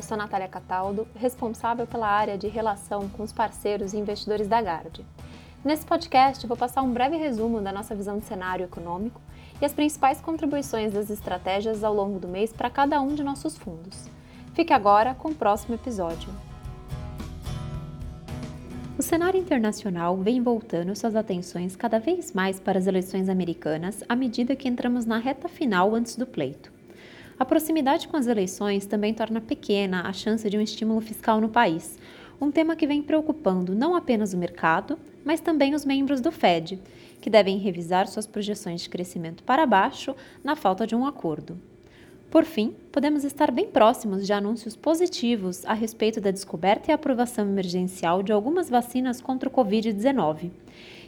eu sou Natália Cataldo, responsável pela área de relação com os parceiros e investidores da Gard. Nesse podcast, vou passar um breve resumo da nossa visão de cenário econômico e as principais contribuições das estratégias ao longo do mês para cada um de nossos fundos. Fique agora com o próximo episódio. O cenário internacional vem voltando suas atenções cada vez mais para as eleições americanas à medida que entramos na reta final antes do pleito. A proximidade com as eleições também torna pequena a chance de um estímulo fiscal no país, um tema que vem preocupando não apenas o mercado, mas também os membros do Fed, que devem revisar suas projeções de crescimento para baixo na falta de um acordo. Por fim, podemos estar bem próximos de anúncios positivos a respeito da descoberta e aprovação emergencial de algumas vacinas contra o Covid-19,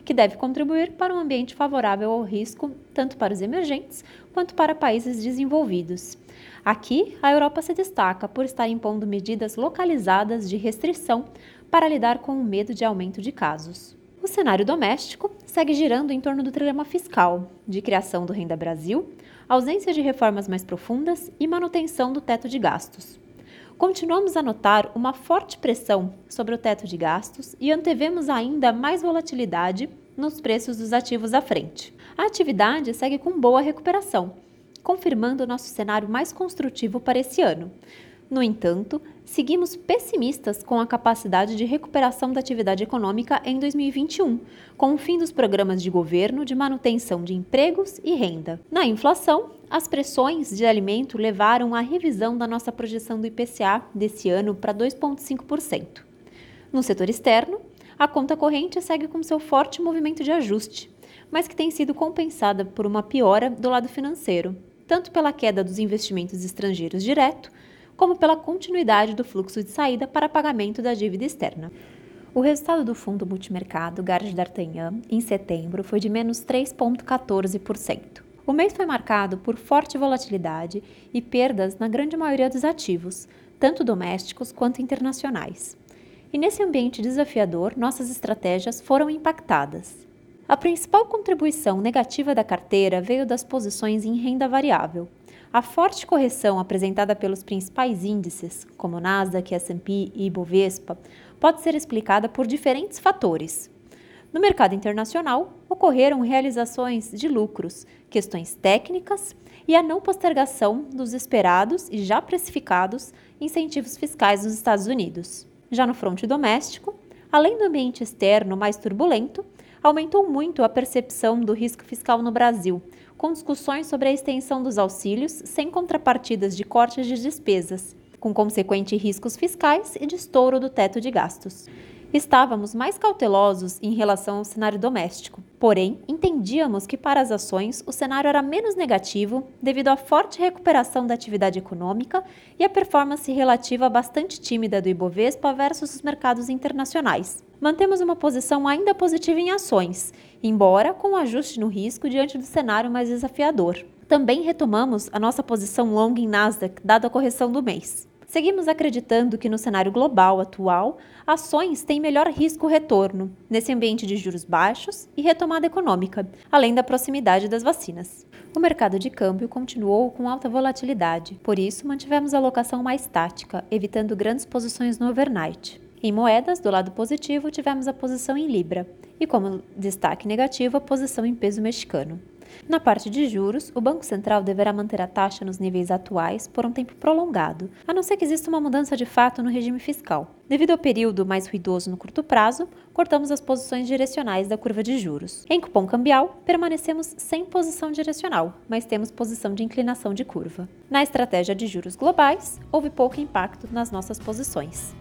que deve contribuir para um ambiente favorável ao risco tanto para os emergentes quanto para países desenvolvidos. Aqui, a Europa se destaca por estar impondo medidas localizadas de restrição para lidar com o medo de aumento de casos. Cenário doméstico segue girando em torno do trilema fiscal, de criação do Renda Brasil, ausência de reformas mais profundas e manutenção do teto de gastos. Continuamos a notar uma forte pressão sobre o teto de gastos e antevemos ainda mais volatilidade nos preços dos ativos à frente. A atividade segue com boa recuperação, confirmando nosso cenário mais construtivo para esse ano. No entanto, seguimos pessimistas com a capacidade de recuperação da atividade econômica em 2021, com o fim dos programas de governo de manutenção de empregos e renda. Na inflação, as pressões de alimento levaram à revisão da nossa projeção do IPCA desse ano para 2,5%. No setor externo, a conta corrente segue com seu forte movimento de ajuste, mas que tem sido compensada por uma piora do lado financeiro, tanto pela queda dos investimentos estrangeiros direto como pela continuidade do fluxo de saída para pagamento da dívida externa. O resultado do fundo multimercado Garde d'Artagnan em setembro foi de menos 3,14%. O mês foi marcado por forte volatilidade e perdas na grande maioria dos ativos, tanto domésticos quanto internacionais. E nesse ambiente desafiador, nossas estratégias foram impactadas. A principal contribuição negativa da carteira veio das posições em renda variável, a forte correção apresentada pelos principais índices, como Nasdaq, S&P e Ibovespa, pode ser explicada por diferentes fatores. No mercado internacional, ocorreram realizações de lucros, questões técnicas e a não postergação dos esperados e já precificados incentivos fiscais dos Estados Unidos. Já no fronte doméstico, além do ambiente externo mais turbulento, aumentou muito a percepção do risco fiscal no Brasil, com discussões sobre a extensão dos auxílios sem contrapartidas de cortes de despesas, com consequentes riscos fiscais e de estouro do teto de gastos. Estávamos mais cautelosos em relação ao cenário doméstico, porém, entendíamos que para as ações o cenário era menos negativo devido à forte recuperação da atividade econômica e à performance relativa bastante tímida do Ibovespa versus os mercados internacionais mantemos uma posição ainda positiva em ações, embora com um ajuste no risco diante do cenário mais desafiador. Também retomamos a nossa posição long em Nasdaq, dada a correção do mês. Seguimos acreditando que no cenário global atual, ações têm melhor risco-retorno, nesse ambiente de juros baixos e retomada econômica, além da proximidade das vacinas. O mercado de câmbio continuou com alta volatilidade, por isso mantivemos a alocação mais tática, evitando grandes posições no overnight. Em moedas, do lado positivo, tivemos a posição em Libra e, como destaque negativo, a posição em peso mexicano. Na parte de juros, o Banco Central deverá manter a taxa nos níveis atuais por um tempo prolongado, a não ser que exista uma mudança de fato no regime fiscal. Devido ao período mais ruidoso no curto prazo, cortamos as posições direcionais da curva de juros. Em cupom cambial, permanecemos sem posição direcional, mas temos posição de inclinação de curva. Na estratégia de juros globais, houve pouco impacto nas nossas posições.